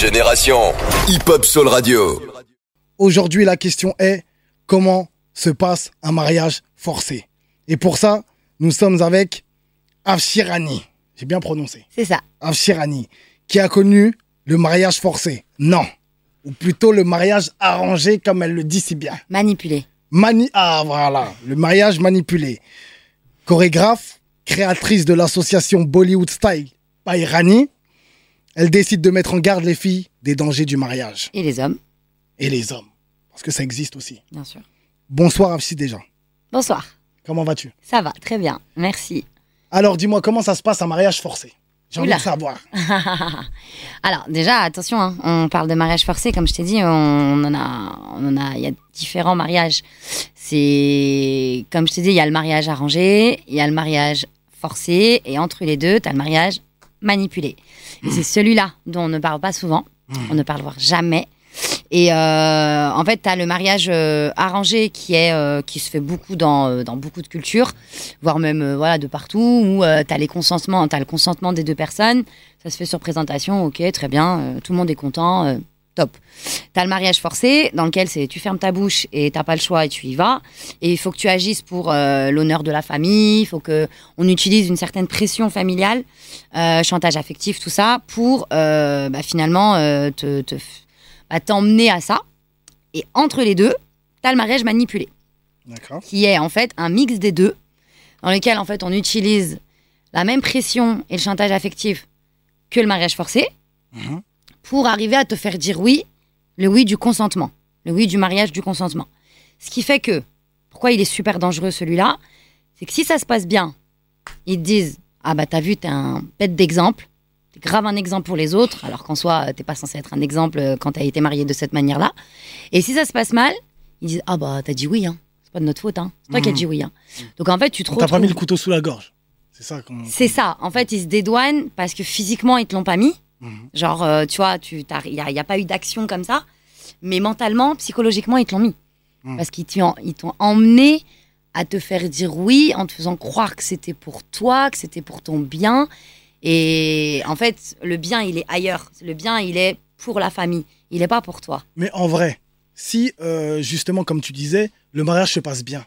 Génération Hip Hop Soul Radio. Aujourd'hui, la question est comment se passe un mariage forcé? Et pour ça, nous sommes avec Afshirani. J'ai bien prononcé. C'est ça. Afshirani, qui a connu le mariage forcé. Non. Ou plutôt le mariage arrangé, comme elle le dit si bien. Manipulé. Mani ah, voilà. Le mariage manipulé. Chorégraphe, créatrice de l'association Bollywood Style Pairani, elle décide de mettre en garde les filles des dangers du mariage. Et les hommes, Et les hommes. Parce que ça existe aussi. bien sûr. Bonsoir Afsi déjà. Bonsoir. Comment vas-tu? Ça va, très bien. Merci. Alors dis-moi, comment ça se passe un mariage forcé? J'ai envie de savoir. Alors déjà, attention, hein, on parle de mariage forcé, comme je t'ai dit, on en a, on en a, il y a différents mariages. C'est, comme je t'ai dit, il y a le mariage arrangé, il y a le mariage forcé, et entre les deux, tu as le mariage manipulé. Et c'est celui-là dont on ne parle pas souvent, on ne parle voire jamais. Et euh, en fait, tu as le mariage euh, arrangé qui est euh, qui se fait beaucoup dans, euh, dans beaucoup de cultures, voire même euh, voilà de partout où tu as les consentements, tu le consentement des deux personnes, ça se fait sur présentation, OK, très bien, tout le monde est content, top. Tu as le mariage forcé dans lequel c'est tu fermes ta bouche et t'as pas le choix et tu y vas et il faut que tu agisses pour euh, l'honneur de la famille, il faut que on utilise une certaine pression familiale, euh, chantage affectif, tout ça pour euh, bah, finalement te, te bah, t'emmener à ça. Et entre les deux, tu as le mariage manipulé, D'accord. qui est en fait un mix des deux, dans lequel en fait on utilise la même pression et le chantage affectif que le mariage forcé, Mhm. Pour arriver à te faire dire oui, le oui du consentement, le oui du mariage du consentement. Ce qui fait que, pourquoi il est super dangereux celui-là, c'est que si ça se passe bien, ils te disent Ah bah t'as vu, t'es un bête d'exemple, t'es grave un exemple pour les autres, alors qu'en soi, t'es pas censé être un exemple euh, quand t'as été marié de cette manière-là. Et si ça se passe mal, ils disent Ah bah t'as dit oui, hein. c'est pas de notre faute, hein. c'est toi qui as Mhm. dit oui. Hein. Donc en fait, tu te On t'a pas mis le couteau sous la gorge. C'est ça c'est ça. En fait, ils se dédouanent parce que physiquement, ils te l'ont pas mis. Mhm. Genre, euh, tu vois, il n'y a, y a pas eu d'action comme ça. Mais mentalement, psychologiquement, ils te l'ont mis. Mhm. Parce qu'ils t'ont emmené à te faire dire oui en te faisant croire que c'était pour toi, que c'était pour ton bien. Et en fait, le bien, il est ailleurs. Le bien, il est pour la famille. Il n'est pas pour toi. Mais en vrai, si euh, justement, comme tu disais, le mariage se passe bien.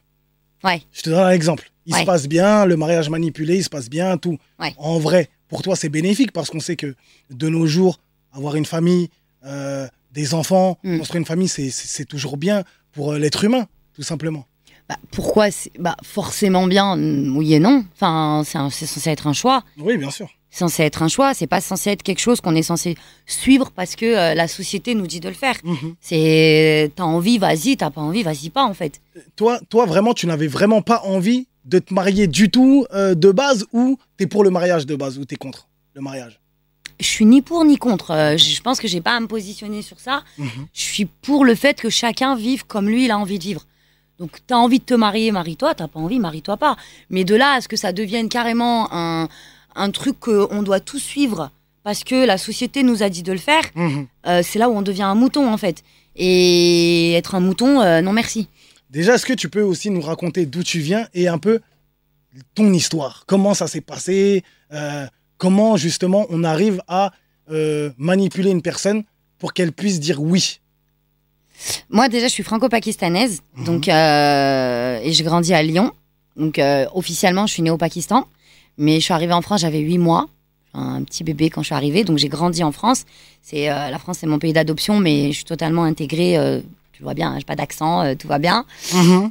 Ouais. Je te donne un exemple. Il se passe bien, le mariage manipulé, il se passe bien, tout. Ouais. En vrai, pour toi, c'est bénéfique parce qu'on sait que de nos jours, avoir une famille, euh, des enfants, Mm. construire une famille, c'est- toujours bien pour euh, l'être humain, tout simplement. Bah, pourquoi bah, Forcément bien, mm, oui et non. Enfin, c'est censé être un choix. Oui, bien sûr. C'est censé être un choix, c'est pas censé être quelque chose qu'on est censé suivre parce que euh, la société nous dit de le faire. Mhm. C'est t'as envie, vas-y, t'as pas envie, vas-y pas en fait. Toi, toi, vraiment, tu n'avais vraiment pas envie de te marier du tout euh, de base ou t'es pour le mariage de base ou t'es contre le mariage? Je suis ni pour ni contre. Euh, je pense que j'ai pas à me positionner sur ça. Mhm. Je suis pour le fait que chacun vive comme lui il a envie de vivre. Donc t'as envie de te marier, marie-toi. T'as pas envie, marie-toi pas. Mais de là à ce que ça devienne carrément un, un truc qu'on doit tout suivre parce que la société nous a dit de le faire, Mhm. euh, c'est là où on devient un mouton en fait. Et être un mouton, euh, non merci. Déjà, est-ce que tu peux aussi nous raconter d'où tu viens et un peu ton histoire? Comment ça s'est passé? Euh, Comment justement on arrive à euh, manipuler une personne pour qu'elle puisse dire oui? Moi, déjà, je suis franco-pakistanaise, Mhm. donc euh, et j'ai grandi à Lyon. Donc, officiellement, je suis née au Pakistan, mais je suis arrivée en France, j'avais 8 mois, un petit bébé quand je suis arrivée, donc j'ai grandi en France. C'est euh, la France, c'est mon pays d'adoption, mais je suis totalement intégrée. euh, tu vois bien, hein, j'ai pas d'accent, euh, tout va bien.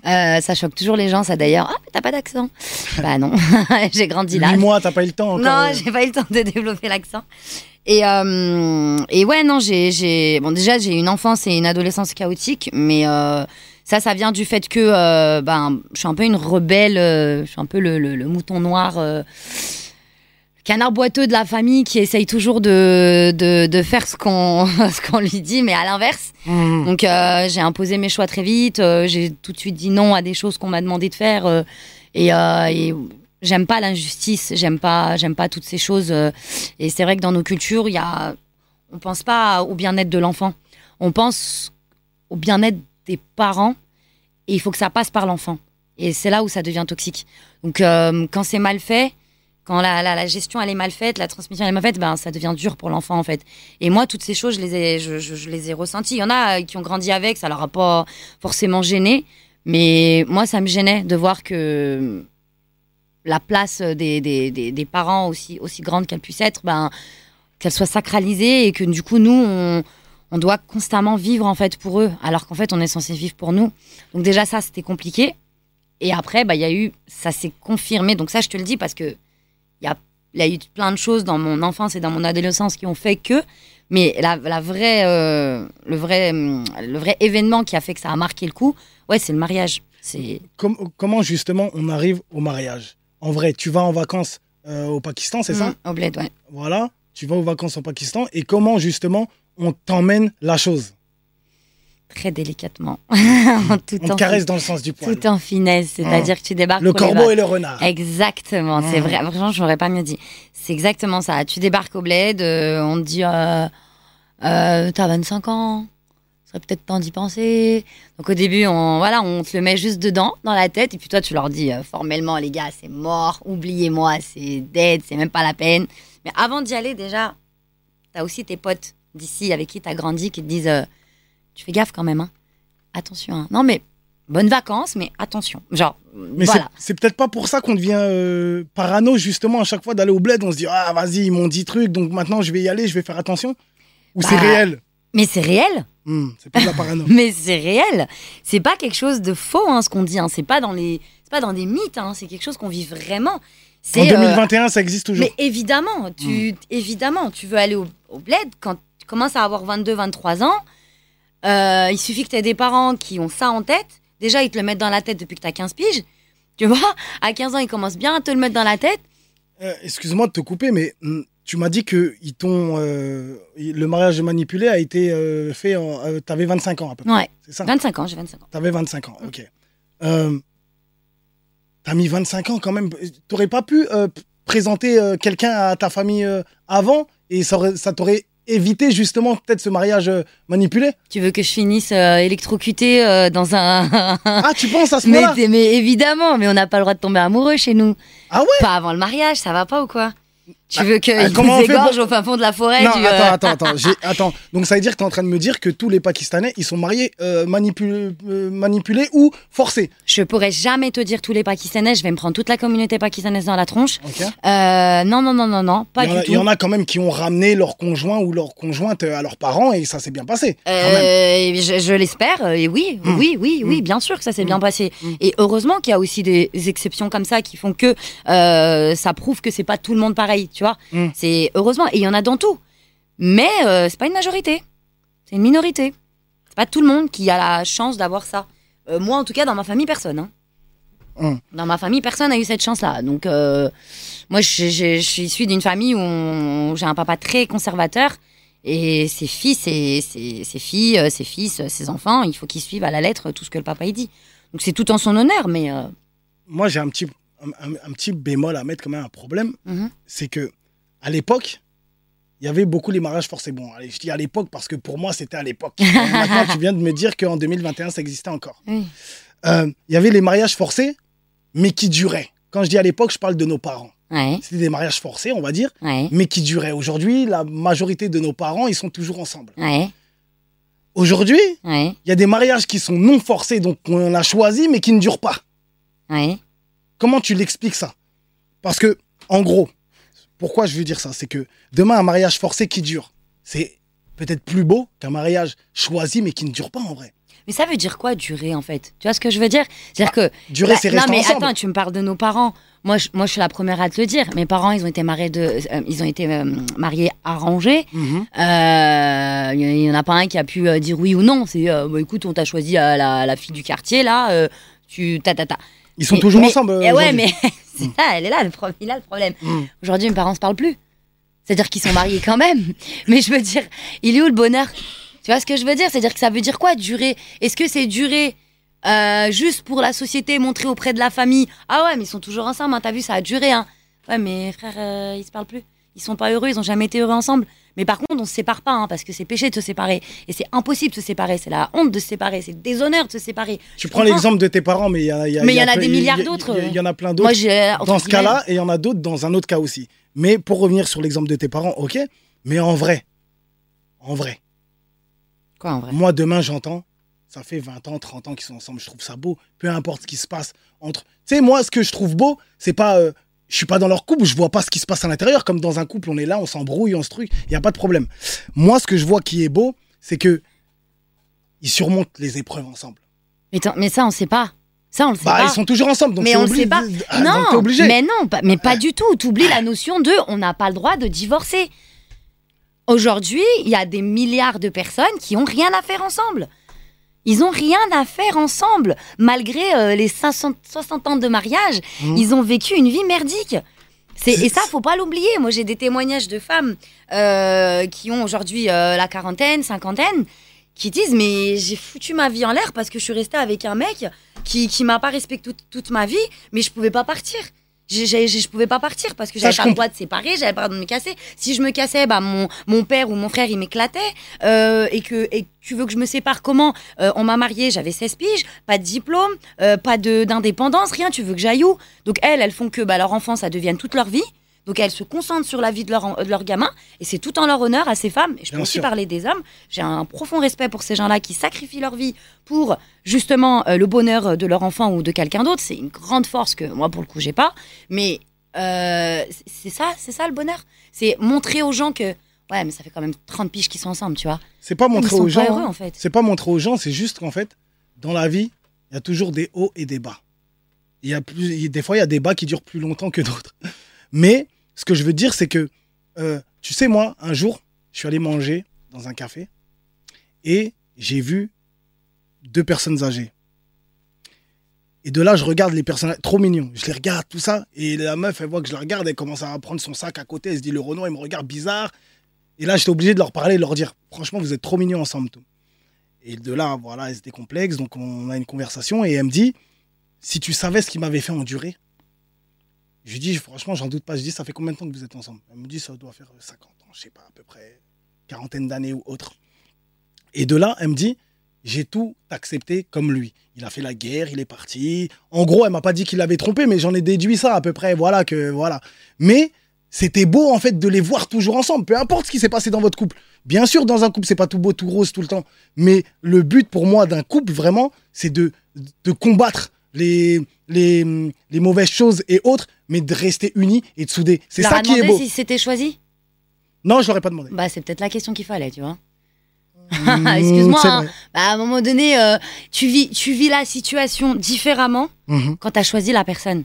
Euh, ça choque toujours les gens, ça d'ailleurs. Ah, t'as pas d'accent Bah non, j'ai grandi là. Huit mois, t'as pas eu le temps encore. Non, j'ai pas eu le temps de développer l'accent. Et, euh, et ouais, non, j'ai, j'ai, bon, déjà, j'ai une enfance et une adolescence chaotique, mais ça, ça vient du fait que, euh, ben, je suis un peu une rebelle, euh, je suis un peu le, le- le mouton noir, euh, canard boiteux de la famille qui essaye toujours de, de, de faire ce qu'on, qu'on lui dit, mais à l'inverse. Mhm. Donc euh, j'ai imposé mes choix très vite. euh, j'ai tout de suite dit non à des choses qu'on m'a demandé de faire. euh, et, et j'aime pas l'injustice. J'aime pas, j'aime pas toutes ces choses. et c'est vrai que dans nos cultures, y a, on pense pas au bien-être de l'enfant. On pense au bien-être des parents. Et il faut que ça passe par l'enfant. Et c'est là où ça devient toxique. Donc quand c'est mal fait, quand la, la, gestion elle est mal faite, la transmission elle est mal faite, ben ça devient dur pour l'enfant en fait. Et moi, toutes ces choses, je les ai, je, je- les ai ressenties. Il y en a euh, qui ont grandi avec, ça leur a pas forcément gêné, mais moi, ça me gênait de voir que la place des, des, des, des parents aussi aussi grande qu'elle puisse être, ben qu'elle soit sacralisée et que du coup nous on on doit constamment vivre en fait pour eux, alors qu'en fait on est censé vivre pour nous. Donc déjà ça c'était compliqué. Et après bah y a eu, ça s'est confirmé. Donc ça je te le dis parce que il y a, y a eu plein de choses dans mon enfance et dans mon adolescence qui ont fait que. Mais la, la vraie, euh, le vrai, hum, le vrai événement qui a fait que ça a marqué le coup, ouais c'est le mariage. C'est Com- comment justement on arrive au mariage? En vrai, tu vas en vacances euh, au Pakistan, c'est ça? Mmh, au bled, ouais. Voilà, tu vas aux vacances au Pakistan et comment justement on t'emmène la chose? Très délicatement, En tout On en caresse dans le sens du poil. tout en finesse, c'est-à-dire que tu débarques Le corbeau et le renard. Exactement, c'est Mm. vrai. Franchement, je n'aurais pas mieux dit. C'est exactement ça. Tu débarques au bled, euh, on te dit euh, euh, T'as 25 ans, ce serait peut-être temps d'y penser. Donc au début, on, voilà, on te le met juste dedans, dans la tête, et puis toi, tu leur dis euh, formellement Les gars, c'est mort, oubliez-moi, c'est dead, c'est même pas la peine. Mais avant d'y aller, déjà, t'as aussi tes potes d'ici avec qui t'as grandi qui te disent euh, Tu fais gaffe quand même, hein. Attention, hein. Non, mais bonnes vacances, mais attention. Genre, Mais voilà. c'est- peut-être pas pour ça qu'on devient euh, parano justement à chaque fois d'aller au bled. On se dit ah vas-y ils m'ont dit truc donc maintenant je vais y aller, je vais faire attention. Ou c'est Bah, réel? Mais c'est réel. Hmm, C'est pas de la parano. Mais c'est réel. C'est pas quelque chose de faux, hein, ce qu'on dit. Hein. C'est pas dans les, c'est pas dans des mythes. Hein. C'est quelque chose qu'on vit vraiment. En euh, 2021 ça existe toujours. mais évidemment, tu, évidemment, tu veux aller au, au bled quand tu commences à avoir 22, 23 ans. Euh, il suffit que tu aies des parents qui ont ça en tête. Déjà, ils te le mettent dans la tête depuis que tu as 15 piges. Tu vois, à 15 ans, ils commencent bien à te le mettre dans la tête. Euh, Excuse-moi de te couper mais hmm, tu m'as dit que ils t'ont euh, le mariage manipulé a été fait. En, euh, T'avais 25 ans à peu près. Ouais, C'est ça? 25 ans, j'ai 25 ans. T'avais 25 ans. Ok. Euh, T'as mis 25 ans quand même. T'aurais pas pu euh, présenter euh, quelqu'un à ta famille euh, avant et ça, ça t'aurait évité justement peut-être ce mariage euh, manipulé Tu veux que je finisse euh, électrocuté euh, dans un. Ah, tu penses à ce mais, moment-là mais évidemment, mais on n'a pas le droit de tomber amoureux chez nous. Ah ouais Pas avant le mariage, ça va pas ou quoi? Tu veux qu'il ah, nous pour- au fin fond de la forêt Non, du, euh, attends, attends, attends, attends. Donc ça veut dire que tu es en train de me dire que tous les Pakistanais, ils sont mariés euh, manipulés, euh, manipulés ou forcés. Je pourrais jamais te dire tous les Pakistanais, je vais me prendre toute la communauté pakistanaise dans la tronche. Euh, non, non, non, non, non, pas il, a, du il y tout. en a quand même qui ont ramené leur conjoint ou leur conjointe à leurs parents et ça s'est bien passé. quand même. Euh, je je l'espère, euh, et oui, Mm. oui, oui, oui, Mm. bien sûr que ça s'est Mm. bien passé. Mm. Et heureusement qu'il y a aussi des exceptions comme ça qui font que euh, ça prouve que c'est pas tout le monde pareil, tu vois. Mm. C'est heureusement, et il y en a dans tout. Mais euh, c'est pas une majorité, c'est une minorité. C'est pas tout le monde qui a la chance d'avoir ça. Euh, moi, en tout cas, dans ma famille, personne. hein. Mm. Dans ma famille, personne n'a eu cette chance-là. Donc, euh, moi, je, je- je suis issue d'une famille où j'ai un papa très conservateur. Et ses fils, et ses, ses filles, euh, ses fils, ses enfants, il faut qu'ils suivent à la lettre tout ce que le papa il dit. Donc c'est tout en son honneur, mais euh, Moi, j'ai un petit, un, un- un petit bémol à mettre quand même un problème. mhm. c'est que à l'époque, il y avait beaucoup les mariages forcés. Bon, allez, je dis à l'époque parce que pour moi, c'était à l'époque. Maintenant, tu viens de me dire qu'en 2021, ça existait encore. Oui. Euh, Il y avait les mariages forcés, mais qui duraient. Quand je dis à l'époque, je parle de nos parents. ouais, C'était des mariages forcés, on va dire, ouais, mais qui duraient. Aujourd'hui, la majorité de nos parents, ils sont toujours ensemble. ouais, Aujourd'hui, il y a des mariages qui sont non forcés, donc on a choisi, mais qui ne durent pas. Comment tu l'expliques ça? Parce que, en gros, pourquoi je veux dire ça? C'est que demain, un mariage forcé qui dure, c'est peut-être plus beau qu'un mariage choisi mais qui ne dure pas en vrai. Mais ça veut dire quoi durer en fait? Tu vois ce que je veux dire? C'est-à-dire que Durer, Bah, c'est non rester mais ensemble. attends, tu me parles de nos parents. Moi, je, moi, je suis la première à te le dire. Mes parents, ils ont été mariés de, euh, ils ont été euh, mariés arrangés. Euh, Il y, en a pas un qui a pu euh, dire oui ou non. C'est, euh, bah, écoute, on t'a choisi euh, la, la fille du quartier là. euh, tu ta ta ta. Ils sont Mais- toujours mais- ensemble. euh, eh ouais, mais c'est ça, elle est là, le problème. Il a le problème. Mm. Aujourd'hui, mes parents se parlent plus. C'est-à-dire qu'ils sont mariés quand même. Mais je veux dire, il est où le bonheur? Tu vois ce que je veux dire? C'est-à-dire que ça veut dire quoi durer? Est-ce que c'est durer euh, juste pour la société, montrer auprès de la famille? Ah ouais, mais ils sont toujours ensemble, hein, t'as vu, ça a duré. Hein. Ouais, mais frère, euh, ils se parlent plus. ils sont pas heureux, ils ont jamais été heureux ensemble. Mais par contre, on se sépare pas, hein, parce que c'est péché de se séparer. Et c'est impossible de se séparer. C'est la honte de se séparer. C'est le déshonneur de se séparer. Tu prends l'exemple de tes parents, mais il y, a- y a- Mais y y en a plein- des il y milliards d'autres. Il y, y en a plein d'autres entre dans ce cas-là, et il y en a d'autres dans un autre cas aussi. Mais pour revenir sur l'exemple de tes parents, ok, mais en vrai, en vrai, Quoi, en vrai? Moi demain j'entends, ça fait 20 ans, 30 ans qu'ils sont ensemble, je trouve ça beau, peu importe ce qui se passe entre. Tu sais, moi, ce que je trouve beau, c'est pas. euh, je suis pas dans leur couple, je vois pas ce qui se passe à l'intérieur. Comme dans un couple, on est là, on s'embrouille, on se truc, il y a pas de problème. Moi, ce que je vois qui est beau, c'est que ils surmontent les épreuves ensemble. mais, ça, on sait pas. Ça, on le sait Bah, pas. ils sont toujours ensemble, donc Mais on obligé- sait pas. Ah, non, obligé. mais non, pas, mais pas du tout. T'oublies la notion de on n'a pas le droit de divorcer. Aujourd'hui, il y a des milliards de personnes qui ont rien à faire ensemble. Ils ont rien à faire ensemble. Malgré euh, les 500 60 ans de mariage, Mhm. ils ont vécu une vie merdique. Et ça, faut pas l'oublier. Moi, j'ai des témoignages de femmes euh, qui ont aujourd'hui euh, la quarantaine, cinquantaine, qui disent Mais j'ai foutu ma vie en l'air parce que je suis restée avec un mec qui, qui m'a pas respecté toute, toute ma vie, mais je pouvais pas partir. Je pouvais pas partir parce que j'avais pas le droit de séparer, j'avais pas le droit de me casser. Si je me cassais, bah mon, mon père ou mon frère il m'éclatait. Euh, et que et tu veux que je me sépare comment? Euh, On m'a mariée, j'avais 16 piges, pas de diplôme, euh, pas de d'indépendance, rien. Tu veux que j'aille où? Donc elles, elles font que bah, leur enfant ça devienne toute leur vie. Donc elles se concentrent sur la vie de leur, de leur gamin et c'est tout en leur honneur à ces femmes. Et je peux Bien aussi sûr. parler des hommes. J'ai un profond respect pour ces gens-là qui sacrifient leur vie pour justement euh, le bonheur de leur enfant ou de quelqu'un d'autre. C'est une grande force que moi pour le coup j'ai pas. Mais euh, c'est- ça, c'est ça le bonheur. C'est montrer aux gens que ouais, mais ça fait quand même 30 piges qu'ils sont ensemble, tu vois. C'est pas montrer aux gens. heureux hein. en fait. C'est pas montrer aux gens, c'est juste qu'en fait, dans la vie, il y a toujours des hauts et des bas. Il y a plus, des fois, il y a des bas qui durent plus longtemps que d'autres. Mais ce que je veux dire, c'est que, euh, tu sais, moi, un jour, je suis allé manger dans un café et j'ai vu deux personnes âgées. Et de là, je regarde les personnages, trop mignons. Je les regarde, tout ça. Et la meuf, elle voit que je la regarde, elle commence à prendre son sac à côté. Elle se dit, le Renault, il me regarde bizarre. Et là, j'étais obligé de leur parler, de leur dire, franchement, vous êtes trop mignons ensemble. Tout. Et de là, voilà, elle se décomplexe. Donc, on a une conversation et elle me dit, si tu savais ce qui m'avait fait endurer. Je lui dis, franchement, j'en doute pas. Je dis, ça fait combien de temps que vous êtes ensemble? Elle me dit, ça doit faire 50 ans, je sais pas, à peu près, quarantaine d'années ou autre. Et de là, elle me dit, j'ai tout accepté comme lui. Il a fait la guerre, il est parti. En gros, elle m'a pas dit qu'il l'avait trompé, mais j'en ai déduit ça à peu près. Voilà que voilà. Mais c'était beau en fait de les voir toujours ensemble. Peu importe ce qui s'est passé dans votre couple. Bien sûr, dans un couple, c'est pas tout beau, tout rose tout le temps. Mais le but pour moi d'un couple vraiment, c'est de de combattre les les les mauvaises choses et autres, mais de rester unis et de souder. C'est ça qui est beau. si c'était choisi Non, je l'aurais pas demandé. Bah c'est peut-être la question qu'il fallait, tu vois. Mmh, Excuse-moi, hein. Bah, à un moment donné, euh, tu vis tu vis la situation différemment Mhm. quand tu as choisi la personne.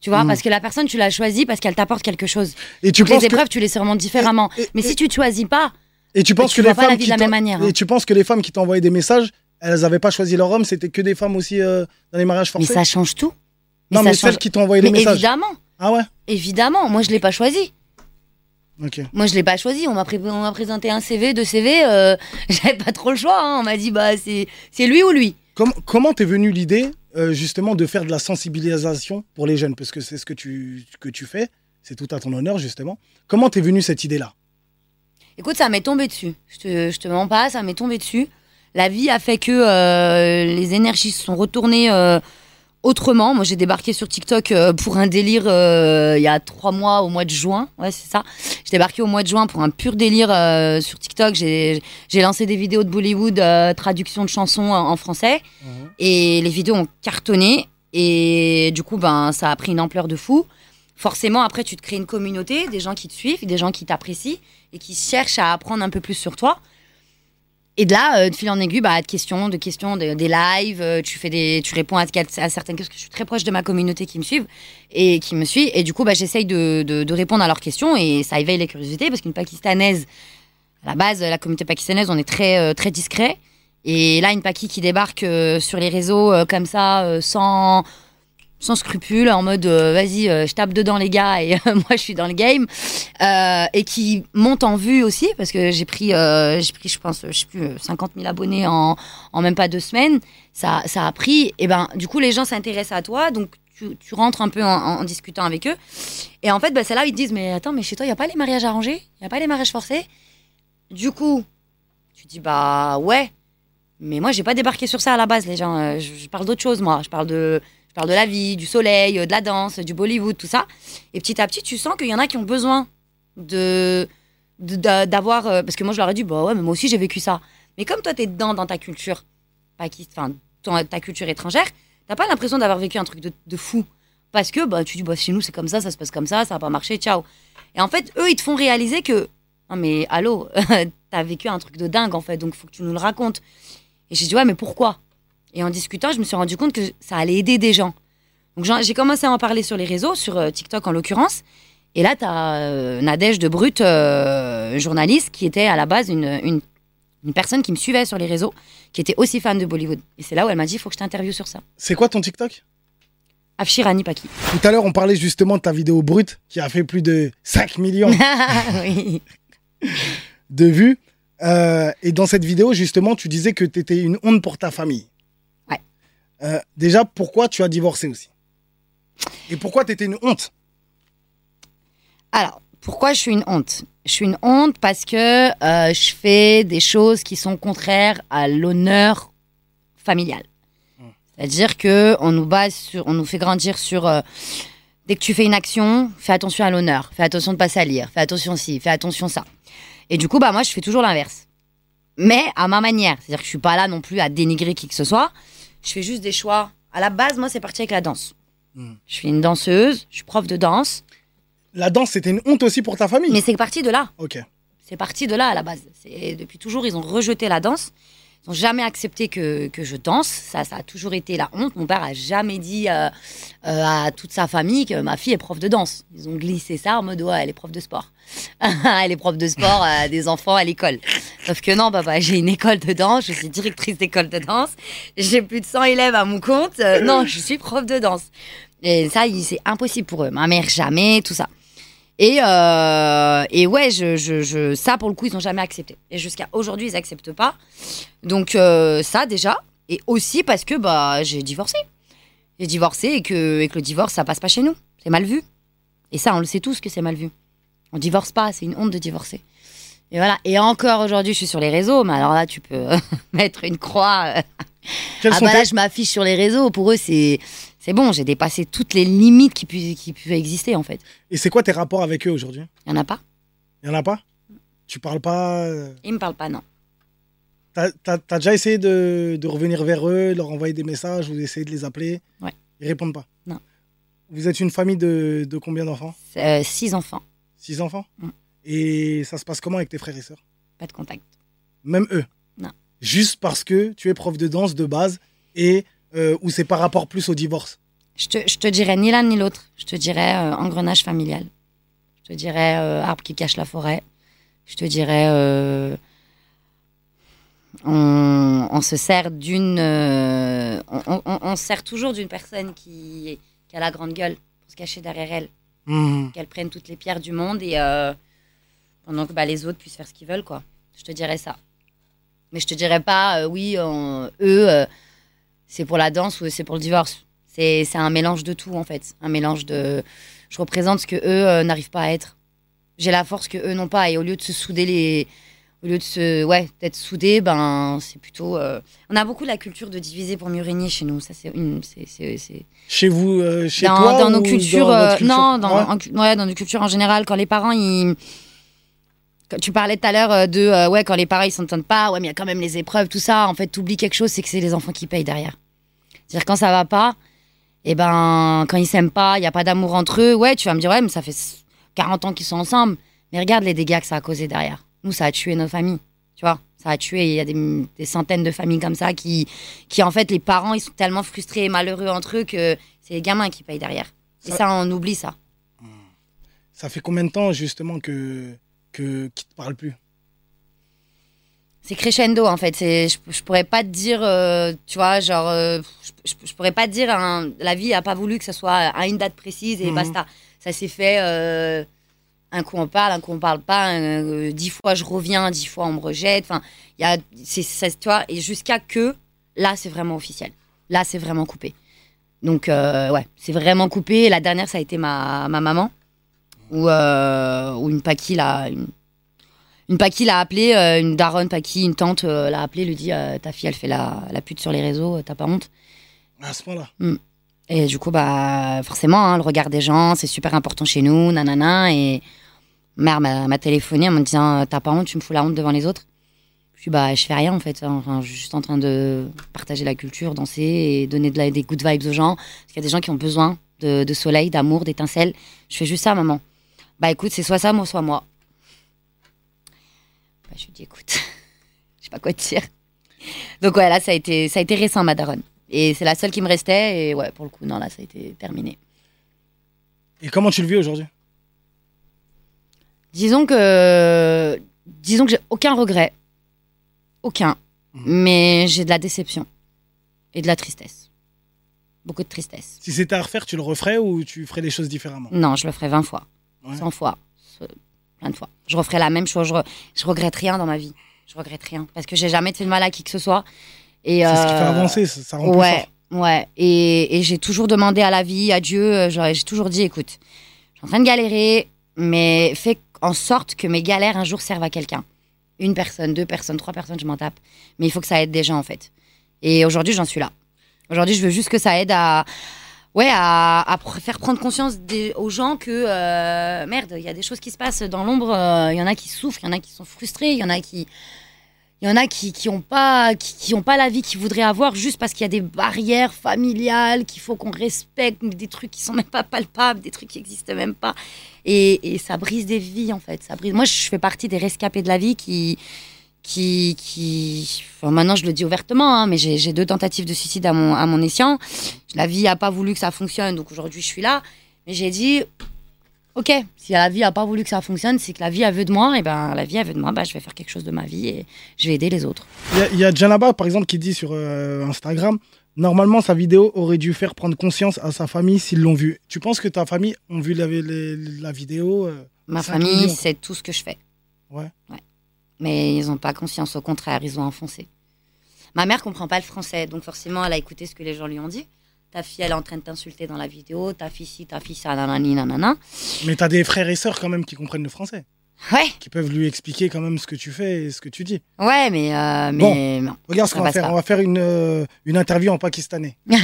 Tu vois, Mm. parce que la personne, tu l'as choisie parce qu'elle t'apporte quelque chose. Et tu les que épreuves, tu les surmontes différemment. et- Mais et- si tu ne choisis pas, Et tu penses tu que les pas la femmes vie de la même manière, hein. Et tu penses que les femmes qui t'envoyaient des messages, elles n'avaient pas choisi leur homme, c'était que des femmes aussi euh, dans les mariages mais forcés. ça change tout. non, ça mais change- celles qui t'ont envoyé Mais messages. évidemment, Ah ouais. évidemment, moi je l'ai pas choisi. Moi je l'ai pas choisi. On m'a pré- présenté un CV, deux CV. euh, J'avais pas trop le choix. hein. On m'a dit bah c'est c'est lui ou lui. Com- comment t'es venue l'idée euh, justement de faire de la sensibilisation pour les jeunes, parce que c'est ce que tu que tu fais, c'est tout à ton honneur justement. Comment t'es venue cette idée-là? Écoute, ça m'est tombé dessus. Je te, je te mens pas, ça m'est tombé dessus. La vie a fait que euh, les énergies se sont retournées euh, autrement. Moi, j'ai débarqué sur TikTok euh, pour un délire il y a trois mois, au mois de juin. Ouais, c'est ça. J'ai débarqué au mois de juin pour un pur délire sur TikTok. J'ai lancé des vidéos de Bollywood, traduction de chansons en, en français. Et les vidéos ont cartonné. Et du coup, ben, ça a pris une ampleur de fou. Forcément, après, tu te crées une communauté, des gens qui te suivent, des gens qui t'apprécient et qui cherchent à apprendre un peu plus sur toi. Et de là, euh, de fil en aiguille, bah, de questions, de questions, de- des lives, euh, tu fais des, tu réponds à, à certaines questions. Je suis très proche de ma communauté qui me suivent et qui me suit. Et du coup, bah, j'essaye de, de- de répondre à leurs questions et ça éveille les curiosités parce qu'une pakistanaise, à la base, la communauté pakistanaise, on est très, euh, très discret. Et là, une Paki qui débarque sur les réseaux comme ça, sans, sans scrupule, en mode euh, vas-y, euh, je tape dedans les gars et euh, moi je suis dans le game, et qui monte en vue aussi parce que j'ai pris, j'ai pris, je pense, je sais plus, euh, 50 000 abonnés en, en même pas deux semaines. Ça, ça a pris, et ben du coup les gens s'intéressent à toi, donc tu, rentres un peu en, discutant avec eux. Et en fait, bah, c'est là où ils te disent Mais attends, mais chez toi, il n'y a pas les mariages arrangés? Il n'y a pas les mariages forcés? Du coup, tu dis Bah ouais. Mais moi, j'ai pas débarqué sur ça à la base, les gens. Je, je parle d'autre chose, moi. Je parle de. Parle de la vie, du soleil, euh, de la danse, du Bollywood, tout ça. Et petit à petit, tu sens qu'il y en a qui ont besoin de de- d'a- d'avoir euh, parce que moi je leur ai dit bah ouais mais moi aussi j'ai vécu ça. Mais comme toi t'es dedans dans ta culture enfin ta culture étrangère t'as pas l'impression d'avoir vécu un truc de, de fou. Parce que bah tu dis bah chez nous c'est comme ça ça se passe comme ça ça va pas marcher ciao. Et en fait eux ils te font réaliser que non mais allô t'as vécu un truc de dingue en fait donc faut que tu nous le racontes. Et j'ai dit ouais mais pourquoi? Et en discutant je me suis rendu compte que ça allait aider des gens donc j'ai commencé à en parler sur les réseaux sur euh, TikTok en l'occurrence et là, tu as Nadège de Brut, euh, journaliste, qui était à la base une, une, une personne qui me suivait sur les réseaux, qui était aussi fan de Bollywood. Et c'est là où elle m'a dit, il faut que je t'interviewe sur ça. C'est quoi ton TikTok? Afshirani Paki. Tout à l'heure, on parlait justement de ta vidéo brute qui a fait plus de 5 millions de vues. Euh, et dans cette vidéo, justement, tu disais que tu étais une honte pour ta famille. Euh, déjà, pourquoi tu as divorcé aussi? Et pourquoi tu étais une honte? Alors, pourquoi je suis une honte? Je suis une honte parce que euh, je fais des choses qui sont contraires à l'honneur familial. C'est-à-dire que on nous base sur, on nous fait grandir sur euh, dès que tu fais une action, fais attention à l'honneur, fais attention de pas salir, fais attention ci, fais attention ça. Et du coup, bah moi, je fais toujours l'inverse, mais à ma manière. C'est-à-dire que je suis pas là non plus à dénigrer qui que ce soit. Je fais juste des choix. À la base, moi, c'est parti avec la danse. Hmm. Je suis une danseuse, je suis prof de danse. La danse, c'était une honte aussi pour ta famille Mais c'est parti de là. Ok. C'est parti de là à la base. Depuis toujours, ils ont rejeté la danse. Ils n'ont jamais accepté que, que je danse. Ça, ça a toujours été la honte. Mon père a jamais dit euh, euh, à toute sa famille que ma fille est prof de danse. Ils ont glissé ça en mode ouais, elle est prof de sport. elle est prof de sport à des enfants à l'école. Sauf que non, papa, j'ai une école de danse. Je suis directrice d'école de danse. J'ai plus de 100 élèves à mon compte. Euh, non, je suis prof de danse. Et ça, c'est impossible pour eux. Ma mère, jamais, tout ça. Et, euh, et ouais, je, je, je- ça, pour le coup, ils n'ont jamais accepté. Et jusqu'à aujourd'hui, ils n'acceptent pas. Donc, euh, ça, déjà. Et aussi parce que bah, j'ai divorcé. J'ai divorcé et que, et que le divorce, ça passe pas chez nous. C'est mal vu. Et ça, on le sait tous que c'est mal vu. On divorce pas, c'est une honte de divorcer. Et voilà. Et encore aujourd'hui, je suis sur les réseaux, mais alors là, tu peux mettre une croix. euh, ah sont bah là, je m'affiche sur les réseaux. Pour eux, c'est c'est bon. J'ai dépassé toutes les limites qui, pu- qui pouvaient exister, en fait. Et c'est quoi tes rapports avec eux aujourd'hui? Il y en a pas. Il y en a pas? Tu parles pas euh, Ils me parlent pas, non. T'as t'as déjà essayé de, de revenir vers eux, leur envoyer des messages ou d'essayer de les appeler? Ouais. Ils répondent pas? Non. Vous êtes une famille de, de combien d'enfants? Euh, six enfants, Six enfants Mm. Et ça se passe comment avec tes frères et sœurs? Pas de contact. Même eux? Non. Juste parce que tu es prof de danse de base et euh, ou c'est par rapport plus au divorce? Je te, je te dirais ni l'un ni l'autre. Je te dirais euh, engrenage familial. Je te dirais euh, arbre qui cache la forêt. Je te dirais on, on se sert d'une. on, on- on se sert toujours d'une personne qui, qui a la grande gueule pour se cacher derrière elle. Mhm. Qu'elle prenne toutes les pierres du monde et euh, pendant que bah, les autres puissent faire ce qu'ils veulent, quoi. Je te dirais ça. Mais je te dirais pas, euh, oui, on- eux, euh, c'est pour la danse ou c'est pour le divorce. C'est un mélange de tout, en fait. Un mélange de. Je représente ce que eux euh, n'arrivent pas à être. J'ai la force que eux n'ont pas. Et au lieu de se souder les. Au lieu de se. Ouais, d'être soudés, ben, c'est plutôt. euh, On a beaucoup la culture de diviser pour mieux régner chez nous. Ça, c'est une. c'est- c'est- c'est- Chez vous, euh, chez dans, toi dans ou nos cultures, dans votre euh, culture? non, dans, Ouais. en cu- ouais, dans nos cultures en général, quand les parents, ils, quand tu parlais tout à l'heure euh, de, euh, ouais, quand les parents ils s'entendent pas, ouais, mais il y a quand même les épreuves, tout ça. En fait, t'oublies quelque chose, c'est que c'est les enfants qui payent derrière. C'est-à-dire quand ça va pas, et ben, quand ils s'aiment pas, il y a pas d'amour entre eux. Ouais, tu vas me dire, ouais, mais ça fait 40 ans qu'ils sont ensemble. Mais regarde les dégâts que ça a causé derrière. Nous, ça a tué nos familles. Tu vois, ça a tué. Il y a des, des centaines de familles comme ça qui, qui, en fait, les parents, ils sont tellement frustrés et malheureux entre eux que c'est les gamins qui payent derrière. Et Ça- on oublie ça. Ça fait combien de temps justement que que qui te parle plus? C'est crescendo en fait. C'est, je, je pourrais pas te dire, euh, tu vois, genre, euh, je, je- je pourrais pas te dire, hein, la vie a pas voulu que ça soit à une date précise et Mhm. basta. Ça s'est fait. euh, un coup on parle, un coup on parle pas. euh, dix fois je reviens, dix fois on me rejette. Enfin, il y a, c'est, ça, tu vois, et jusqu'à que là c'est vraiment officiel. Là c'est vraiment coupé. Donc, euh, ouais, c'est vraiment coupé. La dernière, ça a été ma, ma maman, où, euh, où une Paki l'a. Une, une Paki l'a appelé, euh, une daronne Paki, une tante euh, l'a appelé, lui dit euh, Ta fille, elle fait la, la pute sur les réseaux, t'as pas honte À ce point-là. Et du coup, bah, forcément, hein, le regard des gens, c'est super important chez nous, nanana. Et mère m'a téléphoné en me disant T'as pas honte, tu me fous la honte devant les autres? Je suis bah, je fais rien en fait. Je suis juste en train de partager la culture, danser et donner de la- des good vibes aux gens. Parce qu'il y a des gens qui ont besoin de, de soleil, d'amour, d'étincelles. Je fais juste ça, maman. Bah écoute, c'est soit ça, moi, soit moi. Bah, je lui dis Écoute, je sais pas quoi te dire. Donc ouais, là, ça a été, ça a été récent, ma daronne. Et c'est la seule qui me restait. Et ouais, pour le coup, non, là, ça a été terminé. Et comment tu le vis aujourd'hui? Disons que, disons que j'ai aucun regret. Aucun. Mhm. Mais j'ai de la déception. Et de la tristesse. Beaucoup de tristesse. Si c'était à refaire, tu le referais ou tu ferais les choses différemment? Non, je le ferai 20 fois. Ouais. 100 fois. Plein de fois. Je referai la même chose. Je, re- je regrette rien dans ma vie. Je regrette rien. Parce que j'ai jamais fait de mal à qui que ce soit. Et, C'est ce qui fait euh, avancer, ça, ça rend plus Ouais, fort. ouais. Et, et j'ai toujours demandé à la vie, à Dieu, euh, j'ai toujours dit, écoute, je suis en train de galérer, mais fais en sorte que mes galères un jour servent à quelqu'un. Une personne, deux personnes, trois personnes, je m'en tape. Mais il faut que ça aide des gens, en fait. Et aujourd'hui, j'en suis là. Aujourd'hui, je veux juste que ça aide à, ouais, à, faire prendre conscience aux gens que, euh, merde, il y a des choses qui se passent dans l'ombre. euh, Il y en a qui souffrent, il y en a qui sont frustrés, il y en a qui, il y en a qui qui ont pas qui, qui ont pas la vie qu'ils voudraient avoir juste parce qu'il y a des barrières familiales qu'il faut qu'on respecte des trucs qui sont même pas palpables des trucs qui existent même pas. Et, et ça brise des vies en fait. Ça brise. Moi je fais partie des rescapés de la vie qui qui qui maintenant je le dis ouvertement hein, mais j'ai deux tentatives de suicide à mon à mon escient. La vie a pas voulu que ça fonctionne donc aujourd'hui je suis là. Mais j'ai dit Ok, si la vie a pas voulu que ça fonctionne, c'est que la vie a vu de moi, et ben la vie a vu de moi, bah, je vais faire quelque chose de ma vie et je vais aider les autres. Il y a- y a, Janaba, par exemple, qui dit sur euh, Instagram Normalement, sa vidéo aurait dû faire prendre conscience à sa famille s'ils l'ont vu. Tu penses que ta famille ont vu la, les- la vidéo euh, Ma famille, c'est tout ce que je fais. Ouais. Mais ils n'ont pas conscience, au contraire, ils ont enfoncé. Ma mère comprend pas le français, donc forcément, elle a écouté ce que les gens lui ont dit. Ta fille, elle est en train de t'insulter dans la vidéo, ta fille ci, ta fille ça, nanani, nanana. Mais tu as des frères et sœurs quand même qui comprennent le français, Ouais, qui peuvent lui expliquer quand même ce que tu fais et ce que tu dis. ouais, mais, euh, mais non. Regarde ce qu'on va faire. pas. On va faire une, euh, une interview en pakistanais.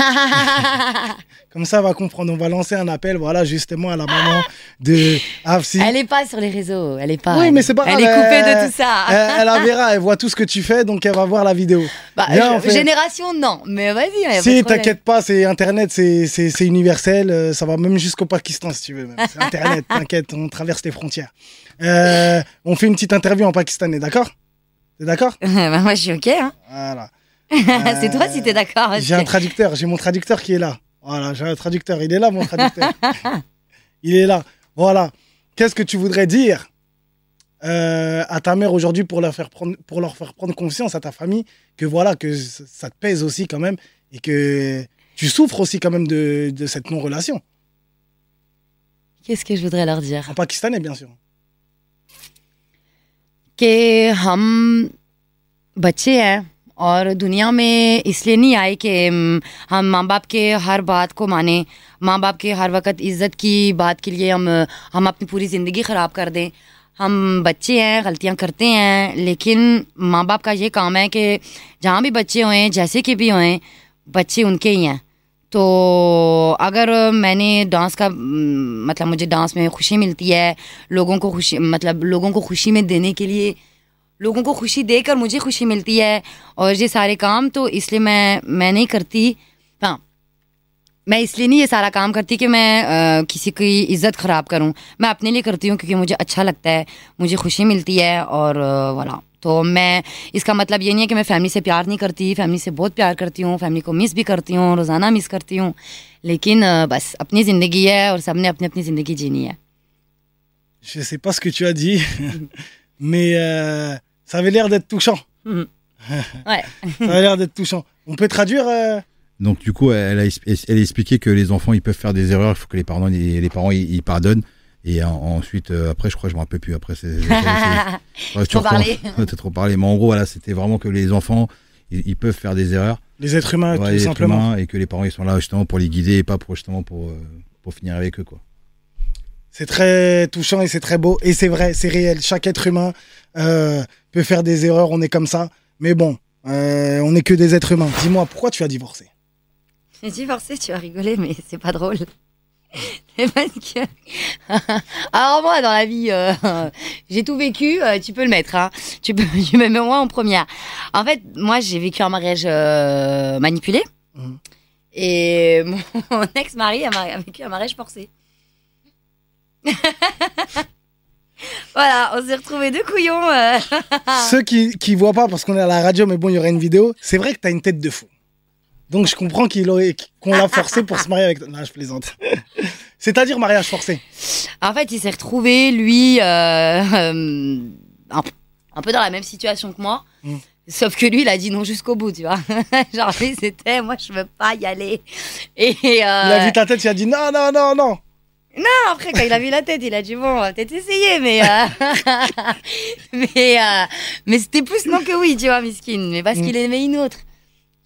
Comme ça, elle va comprendre. On va lancer un appel, voilà, justement, à la maman de Afsi. elle est pas sur les réseaux, elle est pas. Oui, mais c'est pas Elle est coupée euh, de tout ça. Elle, elle la verra, elle voit tout ce que tu fais, donc elle va voir la vidéo. Bah, Viens, je- on fait- Génération, non. Mais vas-y. Si, t'inquiète pas, c'est Internet, c'est- universel, euh, ça va même jusqu'au Pakistan si tu veux. C'est Internet, t'inquiète, on traverse les frontières. Euh, on fait une petite interview en pakistanais, d'accord? T'es d'accord? Bah, moi, je suis OK. Hein. Voilà. c'est toi si t'es d'accord. J'ai un traducteur, j'ai mon traducteur qui est là. Voilà, j'ai un traducteur, il est là mon traducteur. il est là. Voilà. Qu'est-ce que tu voudrais dire euh, à ta mère aujourd'hui pour leur faire prendre pour leur faire prendre conscience à ta famille que voilà que ça te pèse aussi quand même et que tu souffres aussi quand même de, de cette non-relation? Qu'est-ce que je voudrais leur dire? En pakistanais bien sûr. कि हम बच्चे हैं और दुनिया में इसलिए नहीं आए कि हम माँ बाप के हर बात को माने। माँ बाप के हर वक्त इज़्ज़त की बात के लिए हम हम अपनी पूरी ज़िंदगी ख़राब कर दें। हम बच्चे हैं, गलतियाँ करते हैं, लेकिन माँ बाप का ये काम है कि जहाँ भी बच्चे हों जैसे के भी हों बच्चे उनके ही हैं। तो अगर मैंने डांस का मतलब मुझे डांस में खुशी मिलती है लोगों को खुशी मतलब लोगों को खुशी में देने के लिए लोगों को खुशी देकर मुझे खुशी मिलती है और ये सारे काम तो इसलिए मैं मैं नहीं करती। हाँ मैं इसलिए नहीं ये सारा काम करती कि मैं अ, किसी की इज़्ज़त ख़राब करूँ। मैं अपने लिए करती हूँ क्योंकि मुझे अच्छा लगता है मुझे खुशी मिलती है और voilà। तो मैं इसका मतलब ये नहीं है कि मैं फैमिली से प्यार नहीं करती फैमिली से बहुत प्यार करती हूँ फैमिली को मिस भी करती हूँ रोज़ाना मिस करती हूँ लेकिन अ, बस अपनी ज़िंदगी है और सबने अपनी अपनी ज़िंदगी जीनी है Je sais pas ce que tu as dit, mais euh, ça avait l'air d'être touchant. Mhm. Ouais. Ça avait l'air d'être touchant. On peut traduire euh, Donc du coup, elle a, elle a expliqué que les enfants, ils peuvent faire des erreurs, il faut que les parents, les, les parents, ils, ils pardonnent. Et en- ensuite, euh, après, je crois, je me rappelle plus. Après, c'est, ouais, Trop parlé. Trop parlé. Mais en gros, voilà, c'était vraiment que les enfants, ils, ils peuvent faire des erreurs, Les êtres humains, Ouais, tout les êtres simplement. humains, et que les parents ils sont là justement pour les guider et pas pour justement pour euh, pour finir avec eux quoi. C'est très touchant et c'est très beau. Et c'est vrai, c'est réel. Chaque être humain euh, peut faire des erreurs, on est comme ça. Mais bon, euh, on n'est que des êtres humains. Dis-moi, pourquoi tu as divorcé? J'ai divorcé, tu vas rigoler, mais c'est pas drôle. C'est parce que. Alors, moi, dans la vie, euh, j'ai tout vécu, euh, tu peux le mettre, hein. Tu peux, tu me mets moi en première. En fait, moi, j'ai vécu un mariage euh, manipulé. Mhm. Et mon ex-mari a, vécu un mariage forcé. voilà, on s'est retrouvés deux couillons. Ceux qui qui voient pas, parce qu'on est à la radio, mais bon, il y aura une vidéo. C'est vrai que tu as une tête de fou. Donc je comprends qu'il aurait qu'on l'a forcé pour se marier avec toi. Non, je plaisante. C'est-à-dire mariage forcé. En fait, il s'est retrouvé, lui, euh, euh, un, un peu dans la même situation que moi. Mm. Sauf que lui, il a dit non jusqu'au bout, tu vois. Genre, lui, c'était, moi, je veux pas y aller. Et euh, Il a vu ta tête, il a dit non, non, non, non. après, quand il a vu la tête, il a dit bon, on va peut-être essayer, mais euh, mais euh, mais c'était plus non que oui, tu vois, Miskin. Mais parce Mm. qu'il aimait une autre.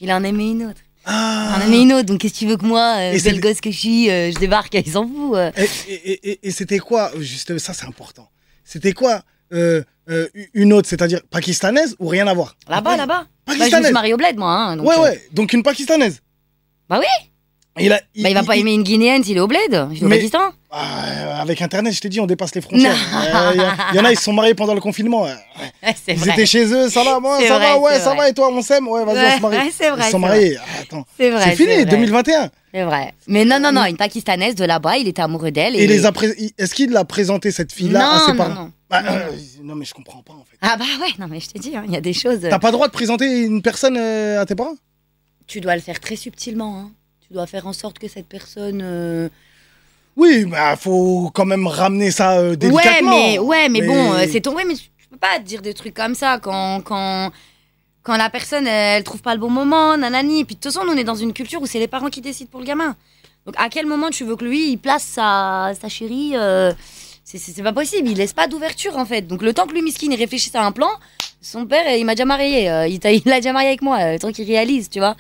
Il en aimait une autre. Ah. en aimait une autre. Donc, qu'est-ce que tu veux que moi, euh, belle gosse que je suis, euh, je débarque, il s'en fout. euh. Et, et- et- et c'était quoi, juste ça c'est important. C'était quoi euh, une autre, c'est-à-dire pakistanaise ou rien à voir? Là-bas, là-bas. Bah, je me Pakistanaise. suis mariée au bled, moi. hein, donc, ouais, ouais, donc une pakistanaise. Bah oui. Il, a, Bah, il va pas aimer une Guinéenne s'il est au bled. Il est Mais- Pakistan. Ah, avec Internet, je t'ai dit, on dépasse les frontières. Non. Euh, Il y, il en a, ils se sont mariés pendant le confinement. c'est Ils vrai. étaient chez eux, ça va, moi, ça vrai, va, ouais, ça vrai. va, et toi, on s'aime, ouais, vas-y, on se marie. vrai, Ils se sont mariés. Ah, Attends, C'est vrai. c'est fini, vrai. 2021. C'est vrai. Mais non, non, non, une Pakistanaise de là-bas, il était amoureux d'elle. Et, Et, les Est-ce qu'il a présenté cette fille-là à ses parents? non. Bah, Non, euh, non, mais je comprends pas, en fait. Ah bah ouais, non, mais je te dis, hein, il y a des choses. euh, T'as pas le droit de présenter une personne euh, à tes parents? Tu dois le faire très subtilement. hein. Tu dois faire en sorte que cette personne. euh, Oui, bah faut quand même ramener ça euh, Ouais, délicatement. mais, ouais, mais, Mais- bon, euh, c'est ton. Ouais, mais tu tu peux pas dire des trucs comme ça quand. quand... Quand la personne, elle, elle trouve pas le bon moment, nanani. Et puis de toute façon, nous, on est dans une culture où c'est les parents qui décident pour le gamin. Donc à quel moment tu veux que lui, il place sa, sa chérie euh, C'est c'est- c'est pas possible, il laisse pas d'ouverture en fait. Donc le temps que lui, miskin, il réfléchisse à un plan, son père, il m'a déjà marié. euh, il t'a il l'a déjà marié avec moi, euh, le temps qu'il réalise, tu vois.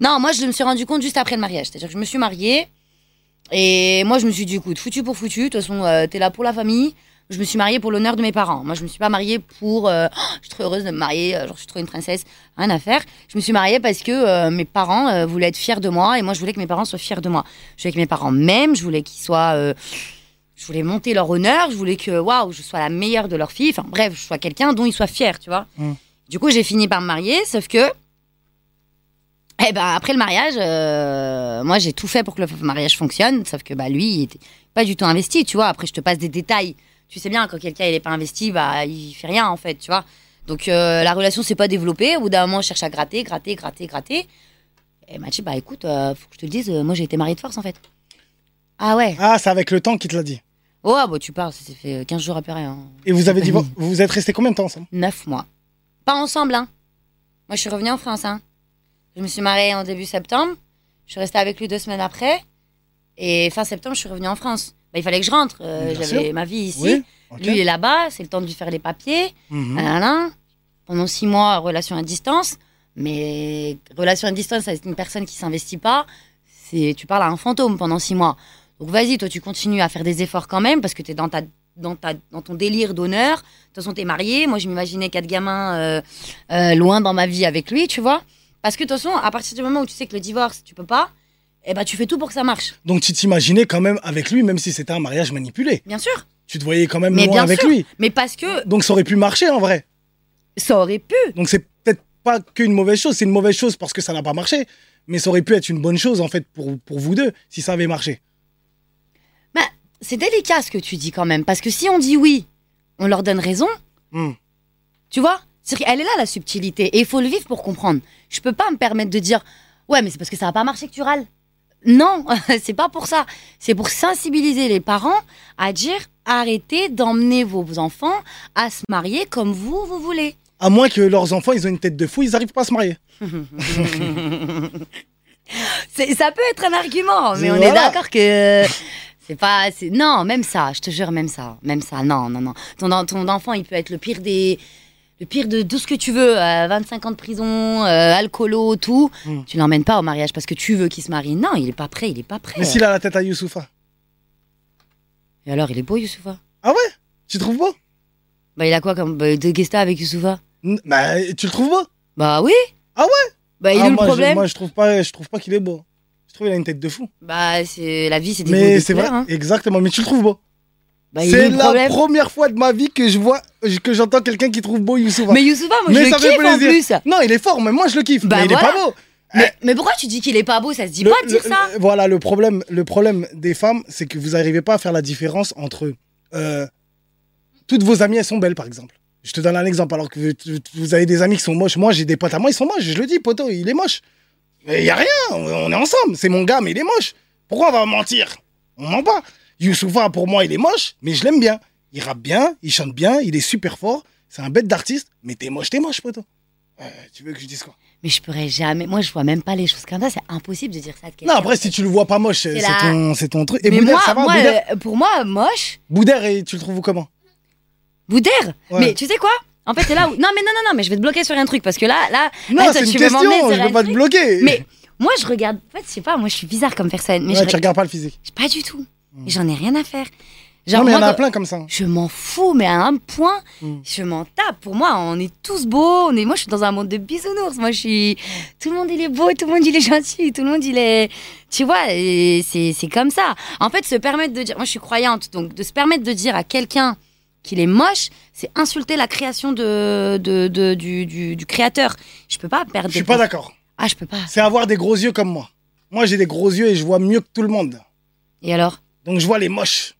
Non, moi, je me suis rendu compte juste après le mariage. C'est-à-dire que je me suis mariée. Et moi, je me suis dit, écoute, foutu pour foutu. De toute façon, euh, t'es là pour la famille. Je me suis mariée pour l'honneur de mes parents. Moi, je me suis pas mariée pour. euh, Oh, je suis trop heureuse de me marier. euh, Genre, je suis trop une princesse. Rien à faire. Je me suis mariée parce que euh, mes parents voulaient être fiers de moi. Et moi, je voulais que mes parents soient fiers de moi. Je voulais que mes parents m'aiment. Je voulais qu'ils soient. je voulais monter leur honneur. Je voulais que, waouh, je sois la meilleure de leur fille. Enfin, bref, je sois quelqu'un dont ils soient fiers, tu vois. Mm. Du coup, j'ai fini par me marier. Sauf que. Eh ben, après le mariage, euh, moi, j'ai tout fait pour que le mariage fonctionne. Sauf que, bah, lui, il était pas du tout investi, tu vois. Après, je te passe des détails. Tu sais bien, quand quelqu'un, il est pas investi, bah, il fait rien, en fait, tu vois. Donc, euh, la relation s'est pas développée. Au bout d'un moment, je cherche à gratter, gratter, gratter, gratter. Et m'a dit, bah, écoute, euh, faut que je te le dise, moi, j'ai été mariée de force, en fait. Ah ouais. Ah, c'est avec le temps qu'il te l'a dit. Oh, ah, bah, tu parles, ça s'est fait 15 jours après. Hein. Et vous avez dit, vous vous êtes restés combien de temps ensemble? 9 mois. Pas ensemble, hein. Moi, je suis revenue en France, hein. Je me suis mariée en début septembre. Je suis restée avec lui deux semaines après. Et fin septembre, je suis revenue en France. Bah, il fallait que je rentre. Euh, J'avais ma vie ici. Oui. Lui, il est là-bas. C'est le temps de lui faire les papiers. Nanana. Pendant six mois, relation à distance. Mais relation à distance avec une personne qui s'investit pas, c'est tu parles à un fantôme pendant six mois. Donc vas-y, toi, tu continues à faire des efforts quand même parce que tu es dans, ta, dans, ta, dans ton délire d'honneur. De toute façon, tu es marié. Moi, je m'imaginais quatre gamins euh, euh, loin dans ma vie avec lui, tu vois. Parce que de toute façon, à partir du moment où tu sais que le divorce, tu peux pas, eh ben, tu fais tout pour que ça marche. Donc tu t'imaginais quand même avec lui, même si c'était un mariage manipulé. Bien sûr. Tu te voyais quand même Mais loin bien avec sûr. lui. Mais parce que Donc ça aurait pu marcher en vrai. ça aurait pu. Donc c'est peut-être pas qu'une mauvaise chose, c'est une mauvaise chose parce que ça n'a pas marché. Mais ça aurait pu être une bonne chose en fait pour, pour vous deux si ça avait marché. Bah, c'est délicat ce que tu dis quand même. Parce que si on dit oui, on leur donne raison. Hmm. Tu vois? C'est Elle est là la subtilité. Et il faut le vivre pour comprendre. Je peux pas me permettre de dire Ouais, mais c'est parce que ça va pas marcher que tu râles. Non, c'est pas pour ça. C'est pour sensibiliser les parents à dire arrêtez d'emmener vos enfants à se marier comme vous, vous voulez. À moins que leurs enfants, ils ont une tête de fou, ils n'arrivent pas à se marier. C'est- ça peut être un argument, mais on est d'accord que c'est pas. c'est- Non, même ça, je te jure, même ça, même ça. Non, non, non. Ton, ton enfant, il peut être le pire des. Le pire de tout ce que tu veux, euh, 25 ans de prison, euh, alcoolo, tout, Mm. tu l'emmènes pas au mariage parce que tu veux qu'il se marie. Non, il est pas prêt, il est pas prêt. Mais s'il a la tête à Youssoufa. Et alors, il est beau, Youssoufa? Tu trouves beau? Bah, il a quoi comme. Bah, de t'as avec Youssoufa? Bah, tu le trouves beau? Bah oui Ah ouais? Bah, il Ah, est le moi, je- problème? Moi, je trouve pas, je trouve pas qu'il est beau. Je trouve qu'il a une tête de fou. Bah, c'est la vie, c'est des Mais c'est vrai, hein. exactement. Mais tu le trouves beau? Bah, c'est le la problème? première fois de ma vie que je vois, que j'entends quelqu'un qui trouve beau Youssoufa. Mais Youssoufa, moi, Mais je le kiffe en plus Non, il est fort, mais moi je le kiffe. Bah, mais il est pas beau. mais, mais pourquoi tu dis qu'il est pas beau? Ça se dit Le- pas de dire le- ça le- Voilà, le problème, le problème des femmes, c'est que vous n'arrivez pas à faire la différence entre. euh, toutes vos amies, elles sont belles, par exemple. Je te donne un exemple, alors que vous, avez des amis qui sont moches. Moi, j'ai des potes à moi, ils sont moches. Je le dis, poteau, il est moche. Il y a rien, on on est ensemble. C'est mon gars, mais il est moche. Pourquoi on va mentir? On ment pas. Youssoufa, pour moi, il est moche, mais je l'aime bien. Il rappe bien, il chante bien, il est super fort. C'est un bête d'artiste, mais t'es moche, t'es moche, poteau. Euh, tu veux que je dise quoi? Mais je pourrais jamais. Moi, je vois même pas les choses comme ça. C'est impossible de dire ça de quelqu'un. Non, après, si tu le vois pas moche, c'est la- ton, truc. Et mais Boudère, moi, ça va moi, Boudère euh, pour moi, moche. Boudère, et tu le trouves comment? Boudère Ouais. Mais tu sais quoi? En fait, c'est là où. Non, mais non, non, non, mais je vais te bloquer sur un truc parce que là, là. Non, là, toi, une tu question, je veux pas te bloquer. Mais moi, je regarde. En fait, je sais pas, moi, je suis bizarre comme personne. Mais Ouais, je tu regardes pas le physique. Pas du tout. J'en ai rien à faire. Genre, non, mais il y en a plein comme ça. Je m'en fous, mais à un point, Mm. je m'en tape. Pour moi, on est tous beaux. On est... Moi, je suis dans un monde de bisounours. Moi, je suis. Tout le monde, il est beau, tout le monde, il est gentil, tout le monde, il est. Tu vois, c'est c'est comme ça. En fait, se permettre de dire. Moi, je suis croyante, donc de se permettre de dire à quelqu'un qu'il est moche, c'est insulter la création de, de, de- du, du, du créateur. Je peux pas perdre. Je suis pas d'accord. Ah, je peux pas. C'est avoir des gros yeux comme moi. Moi, j'ai des gros yeux et je vois mieux que tout le monde. Et alors? Donc, je vois les moches.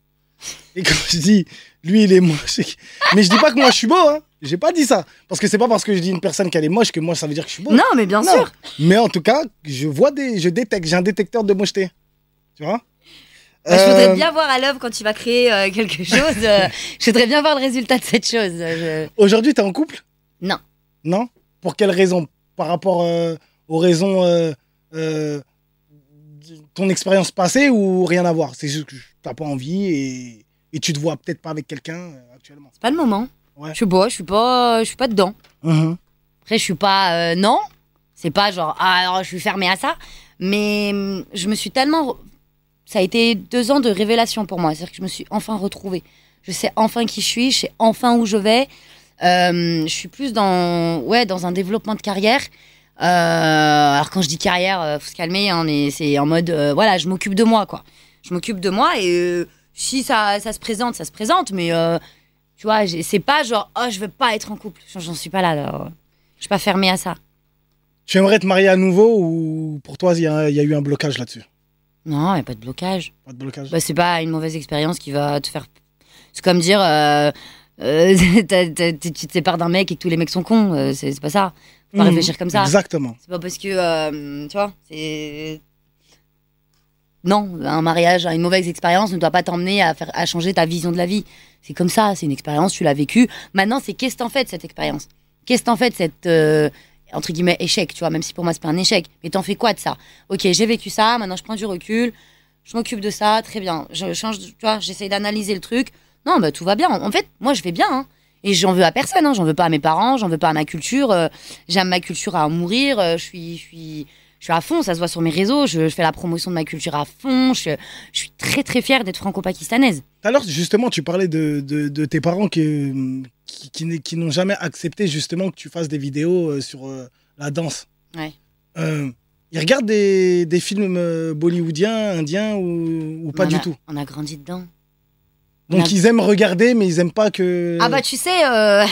Et quand je dis, lui, il est moche. Mais je dis pas que moi, je suis beau. Hein. J'ai pas dit ça. Parce que c'est pas parce que je dis une personne qu'elle est moche que moi, ça veut dire que je suis beau. Non, mais bien Non. sûr. Mais en tout cas, je vois des. Je détecte. J'ai un détecteur de mocheté. Tu vois? Bah, je voudrais Euh, bien voir à l'œuvre quand tu vas créer euh, quelque chose. euh, je voudrais bien voir le résultat de cette chose. je- Aujourd'hui, t'es en couple? Non. Non? Pour quelle raison? Par rapport aux raisons. de ton expérience passée ou rien à voir? C'est juste que t'as pas envie et, et tu te vois peut-être pas avec quelqu'un euh, actuellement. C'est pas le moment. Ouais. Je suis pas, je suis pas, je suis pas dedans. Mhm. Après, je suis pas, euh, non. C'est pas genre, ah, alors je suis fermée à ça. Mais hum, je me suis tellement, ça a été deux ans de révélation pour moi. C'est-à-dire que je me suis enfin retrouvée. Je sais enfin qui je suis, je sais enfin où je vais. Euh, je suis plus dans, ouais, dans un développement de carrière. Euh, alors quand je dis carrière, euh, faut se calmer, hein, mais c'est en mode, voilà, je m'occupe de moi, quoi. Je m'occupe de moi et si ça, ça se présente, ça se présente, mais euh, tu vois, c'est pas genre, oh, je veux pas être en couple. J'en- suis pas là. là. Je suis pas fermée à ça. Tu aimerais te marier à nouveau ou pour toi, il y, y a eu un blocage là-dessus? Non, il a pas de blocage. Pas de blocage Bah, c'est pas une mauvaise expérience qui va te faire. C'est comme dire, euh, euh, tu te sépares d'un mec et que tous les mecs sont cons. c'est pas ça. Faut pas Mhm. réfléchir comme ça. Exactement. C'est pas parce que, tu vois, c'est. Non, un mariage, une mauvaise expérience ne doit pas t'emmener à, changer ta vision de la vie. C'est comme ça, c'est une expérience, tu l'as vécue. Maintenant, c'est qu'est-ce que t'en fais de cette expérience? Qu'est-ce que t'en fais de cette, euh, entre guillemets, échec, tu vois, même si pour moi, c'est pas un échec. Mais t'en fais quoi de ça? Ok, j'ai vécu ça, maintenant je prends du recul, je m'occupe de ça, très bien. Je change, tu vois, j'essaye d'analyser le truc. Non, bah tout va bien. En fait, moi, je vais bien. hein. Et j'en veux à personne, hein. j'en veux pas à mes parents, j'en veux pas à ma culture. euh, J'aime ma culture à en mourir. euh, je suis, je suis, je suis à fond. Ça se voit sur mes réseaux. Je, je fais la promotion de ma culture à fond. Je, je suis très très fière d'être franco-pakistanaise. L'heure, justement, tu parlais de, de, de tes parents qui, qui, qui n'est- qui n'ont jamais accepté justement que tu fasses des vidéos euh, sur euh, la danse. Ouais. Euh, ils regardent des, des films bollywoodiens, indiens ou, ou pas du tout? On a grandi dedans. Donc ils aiment regarder, mais ils aiment pas que. Ah bah tu sais, euh,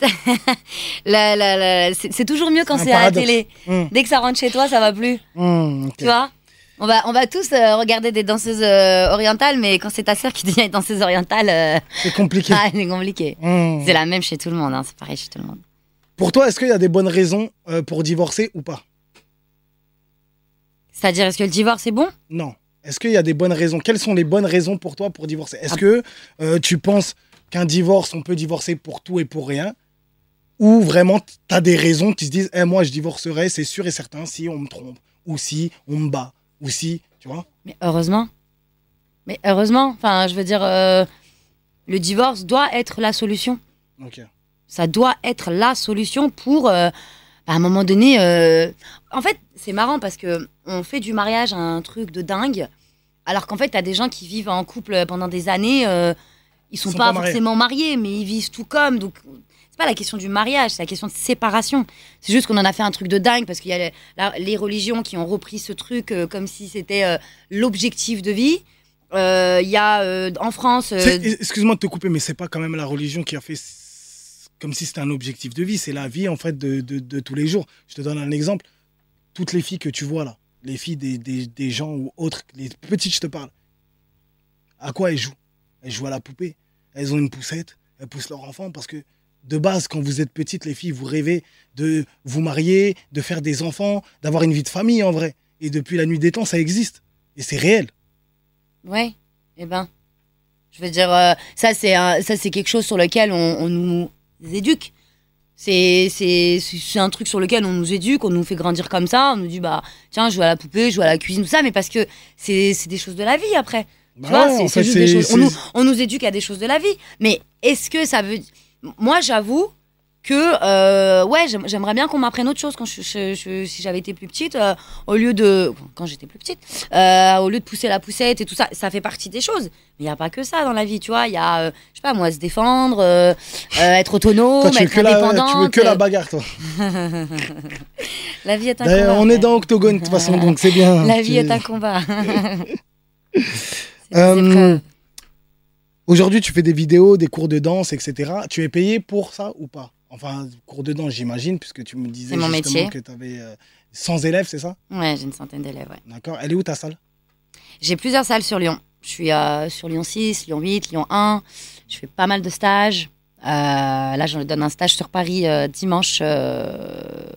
la- la- la- c'est toujours mieux quand C'est à la télé. Hum, Dès que ça rentre chez toi, ça va plus. ok. Tu vois? On va, on va tous euh, regarder des danseuses euh, orientales, mais quand c'est ta sœur qui devient une danseuse orientale, C'est compliqué. ah, c'est compliqué. Hum. C'est la même chez tout le monde, hein, c'est pareil chez tout le monde. Pour toi, est-ce qu'il y a des bonnes raisons pour divorcer ou pas? C'est-à-dire, est-ce que le divorce est bon? Non. Est-ce qu'il y a des bonnes raisons? Quelles sont les bonnes raisons pour toi pour divorcer? Est-ce Ah. que euh, tu penses qu'un divorce, on peut divorcer pour tout et pour rien? Ou vraiment, tu as des raisons qui se disent Eh, Moi, je divorcerai, c'est sûr et certain, si on me trompe, ou si on me bat, ou si, tu vois? Mais heureusement. Mais heureusement, enfin, je veux dire, euh, le divorce doit être la solution. Ok. Ça doit être la solution pour, euh, à un moment donné. euh, En fait, c'est marrant parce que on fait du mariage un truc de dingue, alors qu'en fait, t'as des gens qui vivent en couple pendant des années. euh, ils sont, Ils sont pas, pas mariés. forcément mariés, mais ils vivent tout comme. Donc, c'est pas la question du mariage, c'est la question de séparation. C'est juste qu'on en a fait un truc de dingue parce qu'il y a les, la- les religions qui ont repris ce truc euh, comme si c'était euh, l'objectif de vie. Euh, Il y a euh, en France. euh, Excuse-moi de te couper, mais c'est pas quand même la religion qui a fait comme si c'était un objectif de vie. C'est la vie en fait de, de- de tous les jours. Je te donne un exemple. Toutes les filles que tu vois là, les filles des, gens ou autres, les petites, je te parle. À quoi elles jouent? Elles jouent à la poupée. Elles ont une poussette. Elles poussent leur enfant parce que de base, quand vous êtes petites, les filles, vous rêvez de vous marier, de faire des enfants, d'avoir une vie de famille en vrai. Et depuis la nuit des temps, ça existe. Et c'est réel. Ouais, eh ben. Je veux dire, euh, ça, c'est un- ça, c'est quelque chose sur lequel on nous éduque. C'est, c'est, c'est un truc sur lequel on nous éduque, on nous fait grandir comme ça. On nous dit, bah, tiens, joue à la poupée, joue à la cuisine, tout ça, mais parce que c'est, c'est des choses de la vie après. Tu Bah vois, c'est, en c'est fait, juste des choses. On nous, on nous éduque à des choses de la vie. Mais est-ce que ça veut. Moi, j'avoue que, euh, ouais, j'aime- j'aimerais bien qu'on m'apprenne autre chose quand je, je- je- si j'avais été plus petite, euh, au lieu de. Quand j'étais plus petite, euh, au lieu de pousser la poussette et tout ça, ça fait partie des choses. Mais il n'y a pas que ça dans la vie, tu vois. Il y a, je sais pas, moi, se défendre, être autonome, Toi, tu veux, être que la, indépendante. tu veux que la bagarre, toi. La vie est un combat. on est dans Octogone, de toute façon, donc c'est bien. La vie Tu- est un combat. Aujourd'hui, tu fais des vidéos, des cours de danse, etc. Tu es payé pour ça ou pas? Enfin, cours de danse, j'imagine, puisque tu me disais mon justement métier. que tu avais 100 élèves, c'est ça? Ouais, j'ai une centaine d'élèves, ouais. D'accord. Elle est où ta salle? J'ai plusieurs salles sur Lyon. Je suis euh, sur Lyon 6, Lyon 8, Lyon 1. Je fais pas mal de stages. Euh, là, je donne un stage sur Paris euh, dimanche, euh,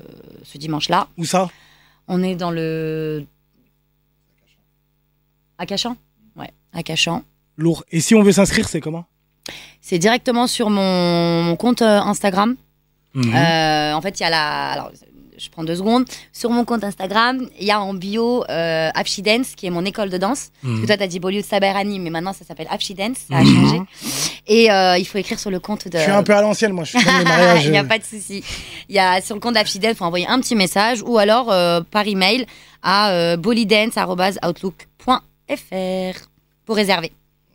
ce dimanche-là. Où ça? On est dans le. À Cachan Ouais, à Cachan. Lourd. Et si on veut s'inscrire, c'est comment? C'est directement sur mon, compte euh, Instagram. Mhm. Euh, en fait, il y a la. Alors, je prends deux secondes. Sur mon compte Instagram, il y a en bio euh, Afshi Dance, qui est mon école de danse. Parce que Mhm. toi, t'as dit Beaulieu de Saberani, mais maintenant, ça s'appelle Afshi Dance. Ça a Mhm. changé. Et euh, il faut écrire sur le compte de. Je suis un peu à l'ancienne, moi. Je suis comme les mariages. Il n'y a pas de souci. Il y a sur le compte d'Afidel, il faut envoyer un petit message ou alors euh, par email à bolidance@outlook.fr pour réserver.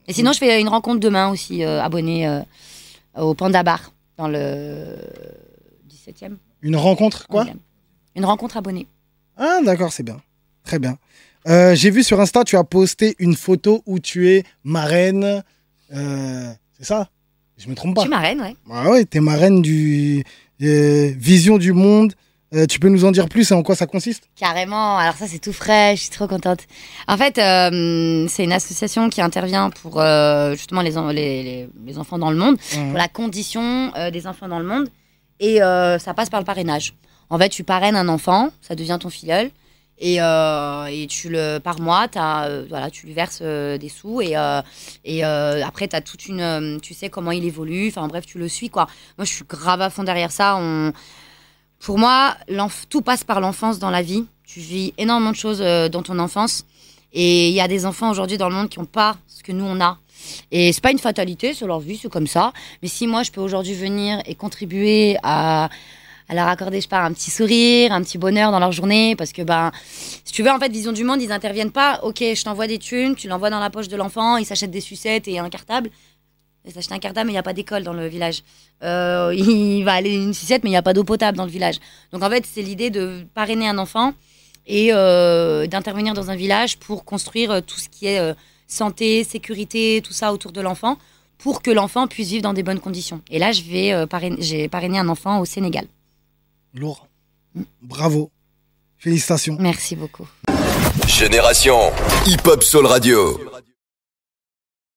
Et sinon, je fais une rencontre demain aussi, euh, abonné euh, au Panda Bar dans le 17e. Une rencontre, quoi 11e. Une rencontre abonnée. Ah, d'accord, c'est bien. Très bien. Euh, J'ai vu sur Insta, tu as posté une photo où tu es marraine. Euh, c'est ça? Je me trompe Je pas suis marraine, ouais. Ah ouais, t'es marraine du Vision du Monde. Euh, tu peux nous en dire plus et en quoi ça consiste? Carrément, alors ça c'est tout frais, je suis trop contente. En fait, euh, c'est une association qui intervient pour euh, justement les, en- les, les- les enfants dans le monde, pour la condition des enfants dans le monde. Et ça passe par le parrainage. En fait, tu parraines un enfant, ça devient ton filleul. Et, et tu le, par mois, as, voilà, tu lui verses des sous. Et, et après, as toute une, tu sais comment il évolue. Enfin bref, tu le suis. quoi. Moi, je suis grave à fond derrière ça. On... Pour moi, tout passe par l'enfance dans la vie. Tu vis énormément de choses euh, dans ton enfance. Et il y a des enfants aujourd'hui dans le monde qui n'ont pas ce que nous, on a. Et c'est pas une fatalité sur leur vie, c'est comme ça. Mais si moi, je peux aujourd'hui venir et contribuer à, à leur accorder, je sais pas, un petit sourire, un petit bonheur dans leur journée, parce que, ben, si tu veux, en fait, Vision du Monde, ils interviennent pas. Ok, je t'envoie des thunes, tu l'envoies dans la poche de l'enfant, il s'achète des sucettes et un cartable. Il s'achète un cartable, mais il n'y a pas d'école dans le village. Euh, il va aller une sucette, mais il n'y a pas d'eau potable dans le village. Donc, en fait, c'est l'idée de parrainer un enfant et euh, d'intervenir dans un village pour construire euh, tout ce qui est euh, santé, sécurité, tout ça autour de l'enfant, pour que l'enfant puisse vivre dans des bonnes conditions. Et là, je vais euh, parrainer- j'ai parrainé un enfant au Sénégal. Lourd. Bravo. Félicitations. Merci beaucoup. Génération Hip Hop Soul Radio.